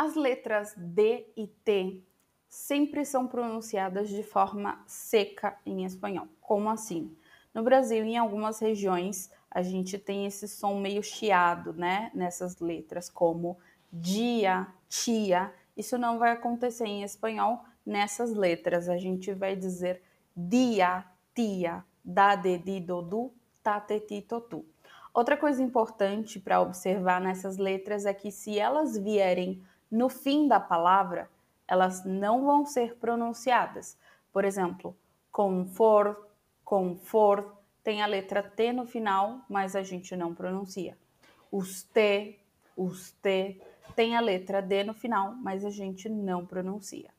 As letras D e T sempre são pronunciadas de forma seca em espanhol. Como assim? No Brasil, em algumas regiões, a gente tem esse som meio chiado, né? Nessas letras, como dia, tia. Isso não vai acontecer em espanhol nessas letras. A gente vai dizer dia, tia, da, de, di, do, du, ta, te, ti, to, tu. Outra coisa importante para observar nessas letras é que se elas vierem no fim da palavra, elas não vão ser pronunciadas. Por exemplo, confort, confort, tem a letra T no final, mas a gente não pronuncia. Os T, os T, tem a letra D no final, mas a gente não pronuncia.